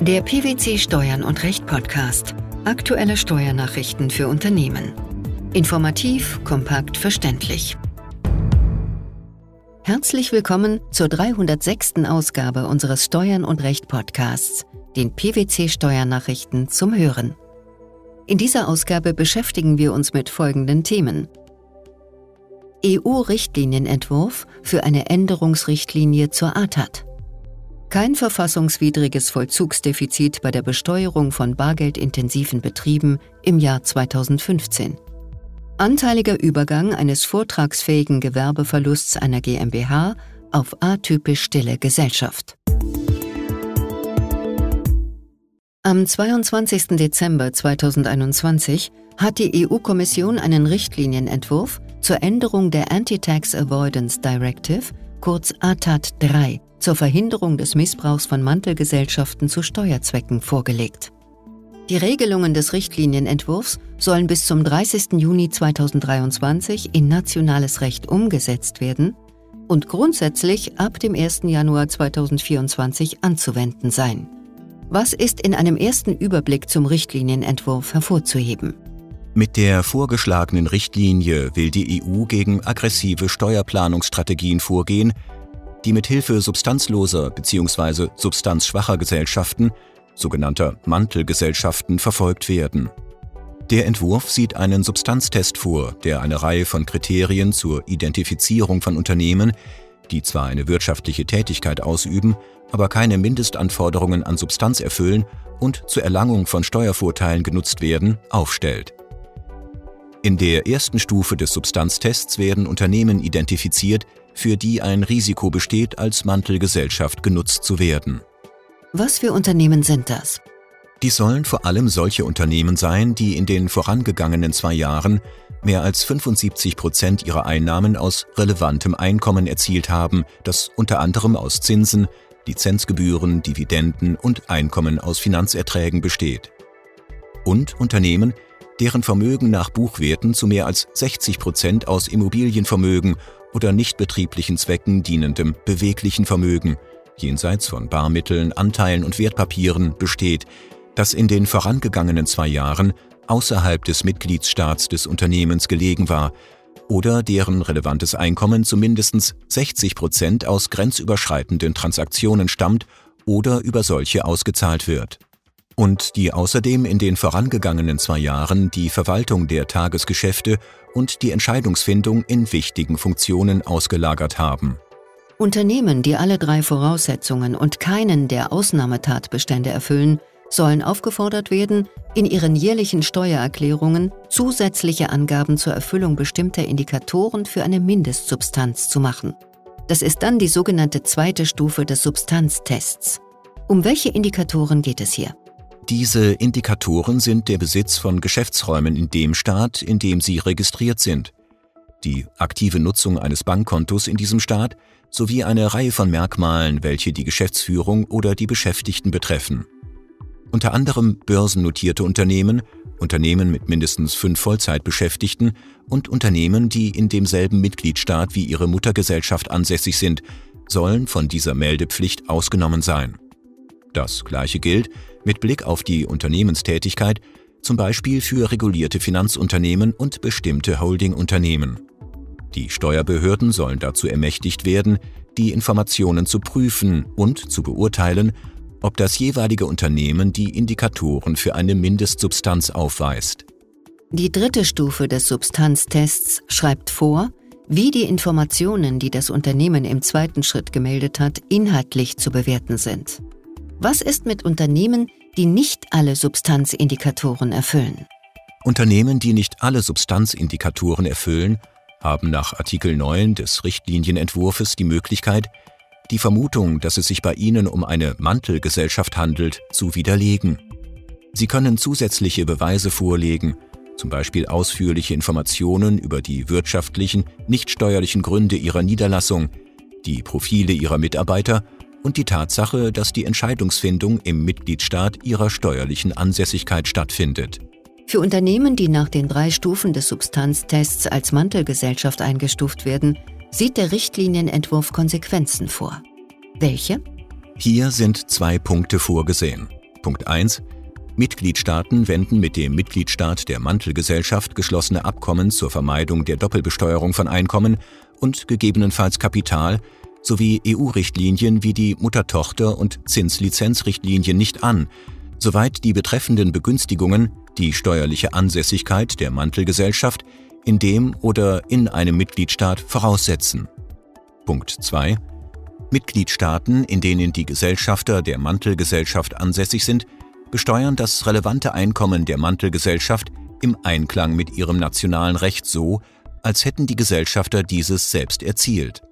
Der PwC Steuern und Recht Podcast. Aktuelle Steuernachrichten für Unternehmen. Informativ, kompakt, verständlich. Herzlich willkommen zur 306. Ausgabe unseres Steuern und Recht Podcasts, den PwC Steuernachrichten zum Hören. In dieser Ausgabe beschäftigen wir uns mit folgenden Themen. EU-Richtlinienentwurf für eine Änderungsrichtlinie zur ATAT. Kein verfassungswidriges Vollzugsdefizit bei der Besteuerung von bargeldintensiven Betrieben im Jahr 2015. Anteiliger Übergang eines vortragsfähigen Gewerbeverlusts einer GmbH auf atypisch stille Gesellschaft. Am 22. Dezember 2021 hat die EU-Kommission einen Richtlinienentwurf zur Änderung der Anti-Tax Avoidance Directive, kurz ATAT 3, zur Verhinderung des Missbrauchs von Mantelgesellschaften zu Steuerzwecken vorgelegt. Die Regelungen des Richtlinienentwurfs sollen bis zum 30. Juni 2023 in nationales Recht umgesetzt werden und grundsätzlich ab dem 1. Januar 2024 anzuwenden sein. Was ist in einem ersten Überblick zum Richtlinienentwurf hervorzuheben? Mit der vorgeschlagenen Richtlinie will die EU gegen aggressive Steuerplanungsstrategien vorgehen, die mit Hilfe substanzloser bzw. substanzschwacher Gesellschaften, sogenannter Mantelgesellschaften, verfolgt werden. Der Entwurf sieht einen Substanztest vor, der eine Reihe von Kriterien zur Identifizierung von Unternehmen, die zwar eine wirtschaftliche Tätigkeit ausüben, aber keine Mindestanforderungen an Substanz erfüllen und zur Erlangung von Steuervorteilen genutzt werden, aufstellt. In der ersten Stufe des Substanztests werden Unternehmen identifiziert, für die ein Risiko besteht, als Mantelgesellschaft genutzt zu werden. Was für Unternehmen sind das? Dies sollen vor allem solche Unternehmen sein, die in den vorangegangenen zwei Jahren mehr als 75 Prozent ihrer Einnahmen aus relevantem Einkommen erzielt haben, das unter anderem aus Zinsen, Lizenzgebühren, Dividenden und Einkommen aus Finanzerträgen besteht. Und Unternehmen, deren Vermögen nach Buchwerten zu mehr als 60 Prozent aus Immobilienvermögen oder nichtbetrieblichen Zwecken dienendem beweglichen Vermögen, jenseits von Barmitteln, Anteilen und Wertpapieren, besteht, das in den vorangegangenen zwei Jahren außerhalb des Mitgliedsstaats des Unternehmens gelegen war oder deren relevantes Einkommen zu mindestens 60 Prozent aus grenzüberschreitenden Transaktionen stammt oder über solche ausgezahlt wird. Und die außerdem in den vorangegangenen zwei Jahren die Verwaltung der Tagesgeschäfte und die Entscheidungsfindung in wichtigen Funktionen ausgelagert haben. Unternehmen, die alle drei Voraussetzungen und keinen der Ausnahmetatbestände erfüllen, sollen aufgefordert werden, in ihren jährlichen Steuererklärungen zusätzliche Angaben zur Erfüllung bestimmter Indikatoren für eine Mindestsubstanz zu machen. Das ist dann die sogenannte zweite Stufe des Substanztests. Um welche Indikatoren geht es hier? Diese Indikatoren sind der Besitz von Geschäftsräumen in dem Staat, in dem sie registriert sind, die aktive Nutzung eines Bankkontos in diesem Staat sowie eine Reihe von Merkmalen, welche die Geschäftsführung oder die Beschäftigten betreffen. Unter anderem börsennotierte Unternehmen, Unternehmen mit mindestens fünf Vollzeitbeschäftigten und Unternehmen, die in demselben Mitgliedstaat wie ihre Muttergesellschaft ansässig sind, sollen von dieser Meldepflicht ausgenommen sein. Das gleiche gilt mit Blick auf die Unternehmenstätigkeit, zum Beispiel für regulierte Finanzunternehmen und bestimmte Holdingunternehmen. Die Steuerbehörden sollen dazu ermächtigt werden, die Informationen zu prüfen und zu beurteilen, ob das jeweilige Unternehmen die Indikatoren für eine Mindestsubstanz aufweist. Die dritte Stufe des Substanztests schreibt vor, wie die Informationen, die das Unternehmen im zweiten Schritt gemeldet hat, inhaltlich zu bewerten sind. Was ist mit Unternehmen, die nicht alle Substanzindikatoren erfüllen? Unternehmen, die nicht alle Substanzindikatoren erfüllen, haben nach Artikel 9 des Richtlinienentwurfs die Möglichkeit, die Vermutung, dass es sich bei ihnen um eine Mantelgesellschaft handelt, zu widerlegen. Sie können zusätzliche Beweise vorlegen, zum Beispiel ausführliche Informationen über die wirtschaftlichen, nicht steuerlichen Gründe ihrer Niederlassung, die Profile ihrer Mitarbeiter und die Tatsache, dass die Entscheidungsfindung im Mitgliedstaat ihrer steuerlichen Ansässigkeit stattfindet. Für Unternehmen, die nach den drei Stufen des Substanztests als Mantelgesellschaft eingestuft werden, sieht der Richtlinienentwurf Konsequenzen vor. Welche? Hier sind zwei Punkte vorgesehen. Punkt 1. Mitgliedstaaten wenden mit dem Mitgliedstaat der Mantelgesellschaft geschlossene Abkommen zur Vermeidung der Doppelbesteuerung von Einkommen und gegebenenfalls Kapital sowie EU-Richtlinien wie die Mutter-Tochter- und Zinslizenzrichtlinien nicht an, soweit die betreffenden Begünstigungen die steuerliche Ansässigkeit der Mantelgesellschaft in dem oder in einem Mitgliedstaat voraussetzen. Punkt 2. Mitgliedstaaten, in denen die Gesellschafter der Mantelgesellschaft ansässig sind, besteuern das relevante Einkommen der Mantelgesellschaft im Einklang mit ihrem nationalen Recht so, als hätten die Gesellschafter dieses selbst erzielt.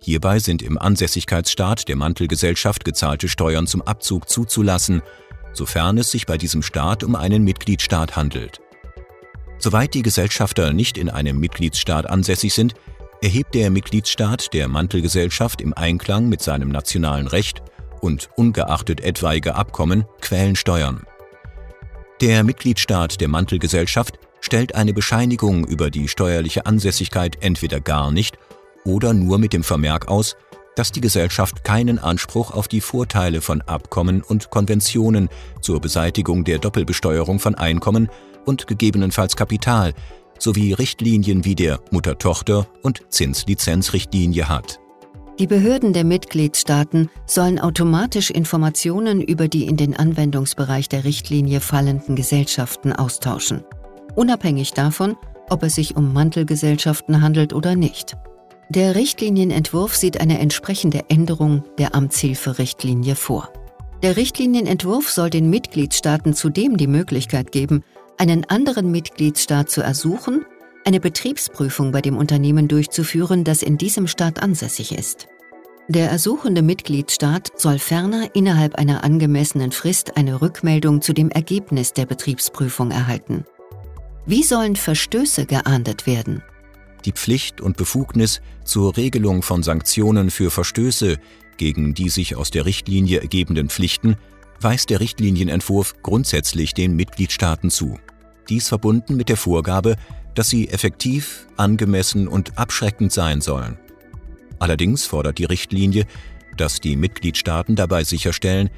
Hierbei sind im Ansässigkeitsstaat der Mantelgesellschaft gezahlte Steuern zum Abzug zuzulassen, sofern es sich bei diesem Staat um einen Mitgliedstaat handelt. Soweit die Gesellschafter nicht in einem Mitgliedsstaat ansässig sind, erhebt der Mitgliedsstaat der Mantelgesellschaft im Einklang mit seinem nationalen Recht und ungeachtet etwaiger Abkommen Quellensteuern. Der Mitgliedstaat der Mantelgesellschaft stellt eine Bescheinigung über die steuerliche Ansässigkeit entweder gar nicht oder nur mit dem Vermerk aus, dass die Gesellschaft keinen Anspruch auf die Vorteile von Abkommen und Konventionen zur Beseitigung der Doppelbesteuerung von Einkommen und gegebenenfalls Kapital sowie Richtlinien wie der Mutter-Tochter- und Zinslizenzrichtlinie hat. Die Behörden der Mitgliedstaaten sollen automatisch Informationen über die in den Anwendungsbereich der Richtlinie fallenden Gesellschaften austauschen, unabhängig davon, ob es sich um Mantelgesellschaften handelt oder nicht. Der Richtlinienentwurf sieht eine entsprechende Änderung der Amtshilferichtlinie vor. Der Richtlinienentwurf soll den Mitgliedstaaten zudem die Möglichkeit geben, einen anderen Mitgliedstaat zu ersuchen, eine Betriebsprüfung bei dem Unternehmen durchzuführen, das in diesem Staat ansässig ist. Der ersuchende Mitgliedstaat soll ferner innerhalb einer angemessenen Frist eine Rückmeldung zu dem Ergebnis der Betriebsprüfung erhalten. Wie sollen Verstöße geahndet werden? Die Pflicht und Befugnis zur Regelung von Sanktionen für Verstöße gegen die sich aus der Richtlinie ergebenden Pflichten weist der Richtlinienentwurf grundsätzlich den Mitgliedstaaten zu. Dies verbunden mit der Vorgabe, dass sie effektiv, angemessen und abschreckend sein sollen. Allerdings fordert die Richtlinie, dass die Mitgliedstaaten dabei sicherstellen,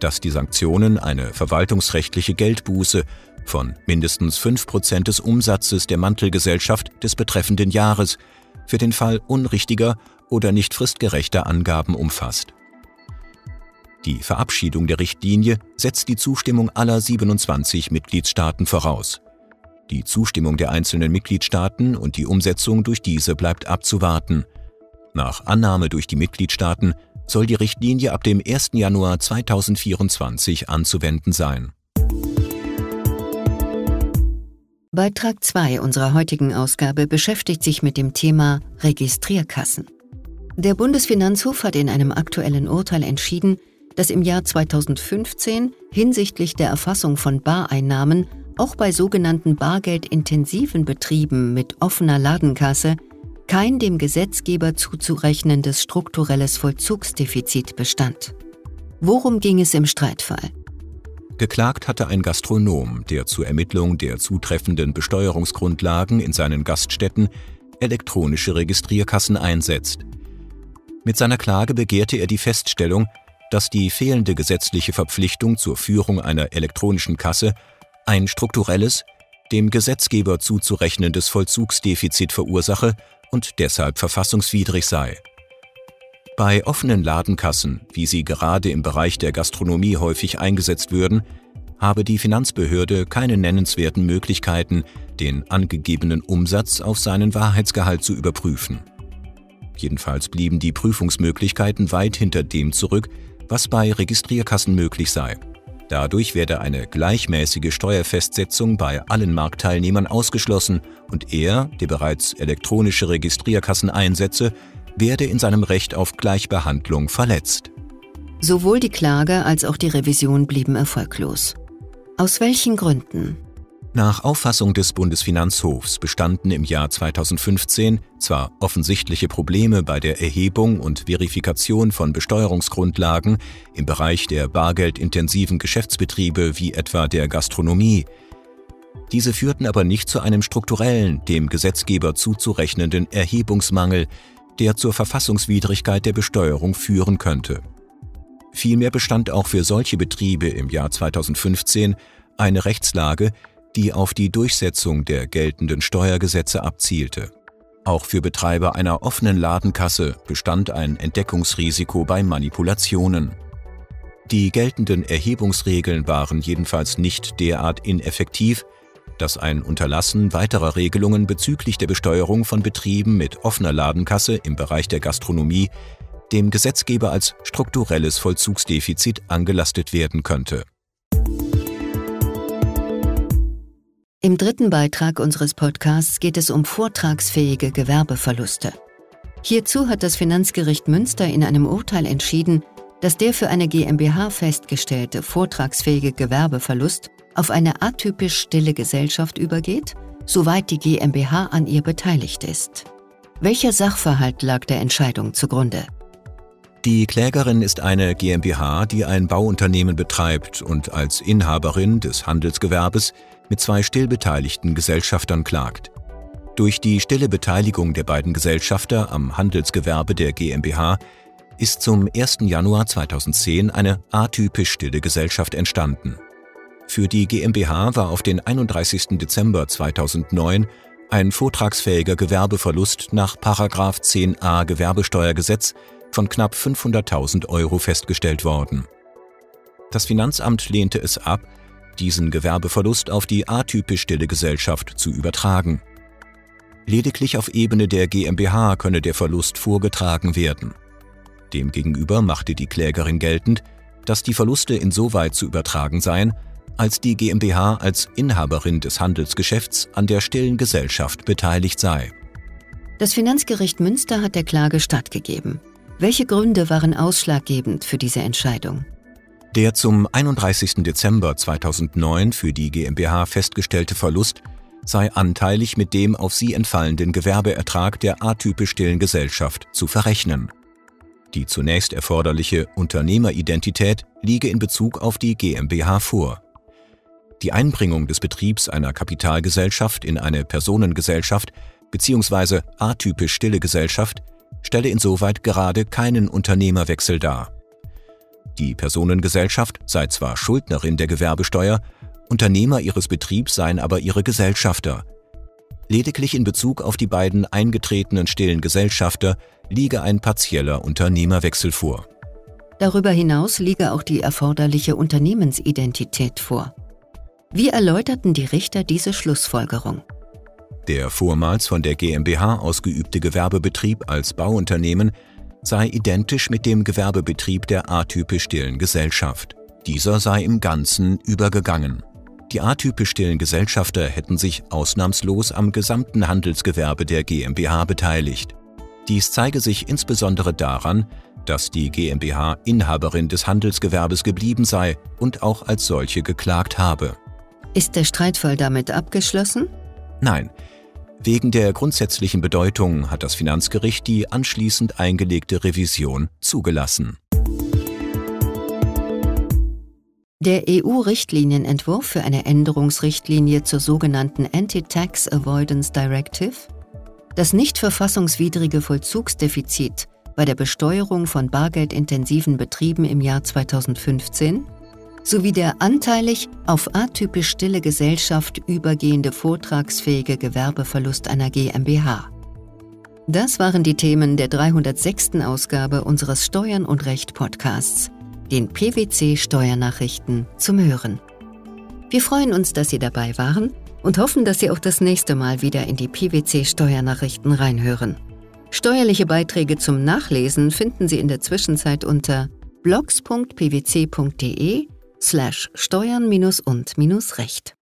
dass die Sanktionen eine verwaltungsrechtliche Geldbuße von mindestens 5% des Umsatzes der Mantelgesellschaft des betreffenden Jahres für den Fall unrichtiger oder nicht fristgerechter Angaben umfasst. Die Verabschiedung der Richtlinie setzt die Zustimmung aller 27 Mitgliedstaaten voraus. Die Zustimmung der einzelnen Mitgliedstaaten und die Umsetzung durch diese bleibt abzuwarten. Nach Annahme durch die Mitgliedstaaten soll die Richtlinie ab dem 1. Januar 2024 anzuwenden sein. Beitrag 2 unserer heutigen Ausgabe beschäftigt sich mit dem Thema Registrierkassen. Der Bundesfinanzhof hat in einem aktuellen Urteil entschieden, dass im Jahr 2015 hinsichtlich der Erfassung von Bareinnahmen auch bei sogenannten bargeldintensiven Betrieben mit offener Ladenkasse kein dem Gesetzgeber zuzurechnendes strukturelles Vollzugsdefizit bestand. Worum ging es im Streitfall? Geklagt hatte ein Gastronom, der zur Ermittlung der zutreffenden Besteuerungsgrundlagen in seinen Gaststätten elektronische Registrierkassen einsetzt. Mit seiner Klage begehrte er die Feststellung, dass die fehlende gesetzliche Verpflichtung zur Führung einer elektronischen Kasse ein strukturelles, dem Gesetzgeber zuzurechnendes Vollzugsdefizit verursache und deshalb verfassungswidrig sei. Bei offenen Ladenkassen, wie sie gerade im Bereich der Gastronomie häufig eingesetzt würden, habe die Finanzbehörde keine nennenswerten Möglichkeiten, den angegebenen Umsatz auf seinen Wahrheitsgehalt zu überprüfen. Jedenfalls blieben die Prüfungsmöglichkeiten weit hinter dem zurück, was bei Registrierkassen möglich sei. Dadurch werde eine gleichmäßige Steuerfestsetzung bei allen Marktteilnehmern ausgeschlossen und er, der bereits elektronische Registrierkassen einsetze, werde in seinem Recht auf Gleichbehandlung verletzt. Sowohl die Klage als auch die Revision blieben erfolglos. Aus welchen Gründen? Nach Auffassung des Bundesfinanzhofs bestanden im Jahr 2015 zwar offensichtliche Probleme bei der Erhebung und Verifikation von Besteuerungsgrundlagen im Bereich der bargeldintensiven Geschäftsbetriebe wie etwa der Gastronomie. Diese führten aber nicht zu einem strukturellen, dem Gesetzgeber zuzurechnenden Erhebungsmangel, der zur Verfassungswidrigkeit der Besteuerung führen könnte. Vielmehr bestand auch für solche Betriebe im Jahr 2015 eine Rechtslage, die auf die Durchsetzung der geltenden Steuergesetze abzielte. Auch für Betreiber einer offenen Ladenkasse bestand ein Entdeckungsrisiko bei Manipulationen. Die geltenden Erhebungsregeln waren jedenfalls nicht derart ineffektiv, dass ein Unterlassen weiterer Regelungen bezüglich der Besteuerung von Betrieben mit offener Ladenkasse im Bereich der Gastronomie dem Gesetzgeber als strukturelles Vollzugsdefizit angelastet werden könnte. Im dritten Beitrag unseres Podcasts geht es um vortragsfähige Gewerbeverluste. Hierzu hat das Finanzgericht Münster in einem Urteil entschieden, dass der für eine GmbH festgestellte vortragsfähige Gewerbeverlust auf eine atypisch stille Gesellschaft übergeht, soweit die GmbH an ihr beteiligt ist. Welcher Sachverhalt lag der Entscheidung zugrunde? Die Klägerin ist eine GmbH, die ein Bauunternehmen betreibt und als Inhaberin des Handelsgewerbes mit zwei stillbeteiligten Gesellschaftern klagt. Durch die stille Beteiligung der beiden Gesellschafter am Handelsgewerbe der GmbH ist zum 1. Januar 2010 eine atypisch stille Gesellschaft entstanden. Für die GmbH war auf den 31. Dezember 2009 ein vortragsfähiger Gewerbeverlust nach 10a Gewerbesteuergesetz von knapp 500.000 Euro festgestellt worden. Das Finanzamt lehnte es ab, diesen Gewerbeverlust auf die atypisch stille Gesellschaft zu übertragen. Lediglich auf Ebene der GmbH könne der Verlust vorgetragen werden. Demgegenüber machte die Klägerin geltend, dass die Verluste insoweit zu übertragen seien, als die GmbH als Inhaberin des Handelsgeschäfts an der stillen Gesellschaft beteiligt sei. Das Finanzgericht Münster hat der Klage stattgegeben. Welche Gründe waren ausschlaggebend für diese Entscheidung? Der zum 31. Dezember 2009 für die GmbH festgestellte Verlust sei anteilig mit dem auf sie entfallenden Gewerbeertrag der atypisch stillen Gesellschaft zu verrechnen. Die zunächst erforderliche Unternehmeridentität liege in Bezug auf die GmbH vor. Die Einbringung des Betriebs einer Kapitalgesellschaft in eine Personengesellschaft bzw. atypisch stille Gesellschaft stelle insoweit gerade keinen Unternehmerwechsel dar. Die Personengesellschaft sei zwar Schuldnerin der Gewerbesteuer, Unternehmer ihres Betriebs seien aber ihre Gesellschafter. Lediglich in Bezug auf die beiden eingetretenen stillen Gesellschafter liege ein partieller Unternehmerwechsel vor. Darüber hinaus liege auch die erforderliche Unternehmensidentität vor. Wie erläuterten die Richter diese Schlussfolgerung? Der vormals von der GmbH ausgeübte Gewerbebetrieb als Bauunternehmen sei identisch mit dem Gewerbebetrieb der atypisch stillen Gesellschaft. Dieser sei im Ganzen übergegangen. Die atypisch stillen Gesellschafter hätten sich ausnahmslos am gesamten Handelsgewerbe der GmbH beteiligt. Dies zeige sich insbesondere daran, dass die GmbH Inhaberin des Handelsgewerbes geblieben sei und auch als solche geklagt habe. Ist der Streitfall damit abgeschlossen? Nein. Wegen der grundsätzlichen Bedeutung hat das Finanzgericht die anschließend eingelegte Revision zugelassen. Der EU-Richtlinienentwurf für eine Änderungsrichtlinie zur sogenannten Anti-Tax Avoidance Directive, das nicht verfassungswidrige Vollzugsdefizit bei der Besteuerung von bargeldintensiven Betrieben im Jahr 2015 sowie der anteilig auf atypisch stille Gesellschaft übergehende vortragsfähige Gewerbeverlust einer GmbH. Das waren die Themen der 306. Ausgabe unseres Steuern und Recht Podcasts, den PwC Steuernachrichten zum Hören. Wir freuen uns, dass Sie dabei waren und hoffen, dass Sie auch das nächste Mal wieder in die PwC Steuernachrichten reinhören. Steuerliche Beiträge zum Nachlesen finden Sie in der Zwischenzeit unter blogs.pwc.de slash steuern und recht.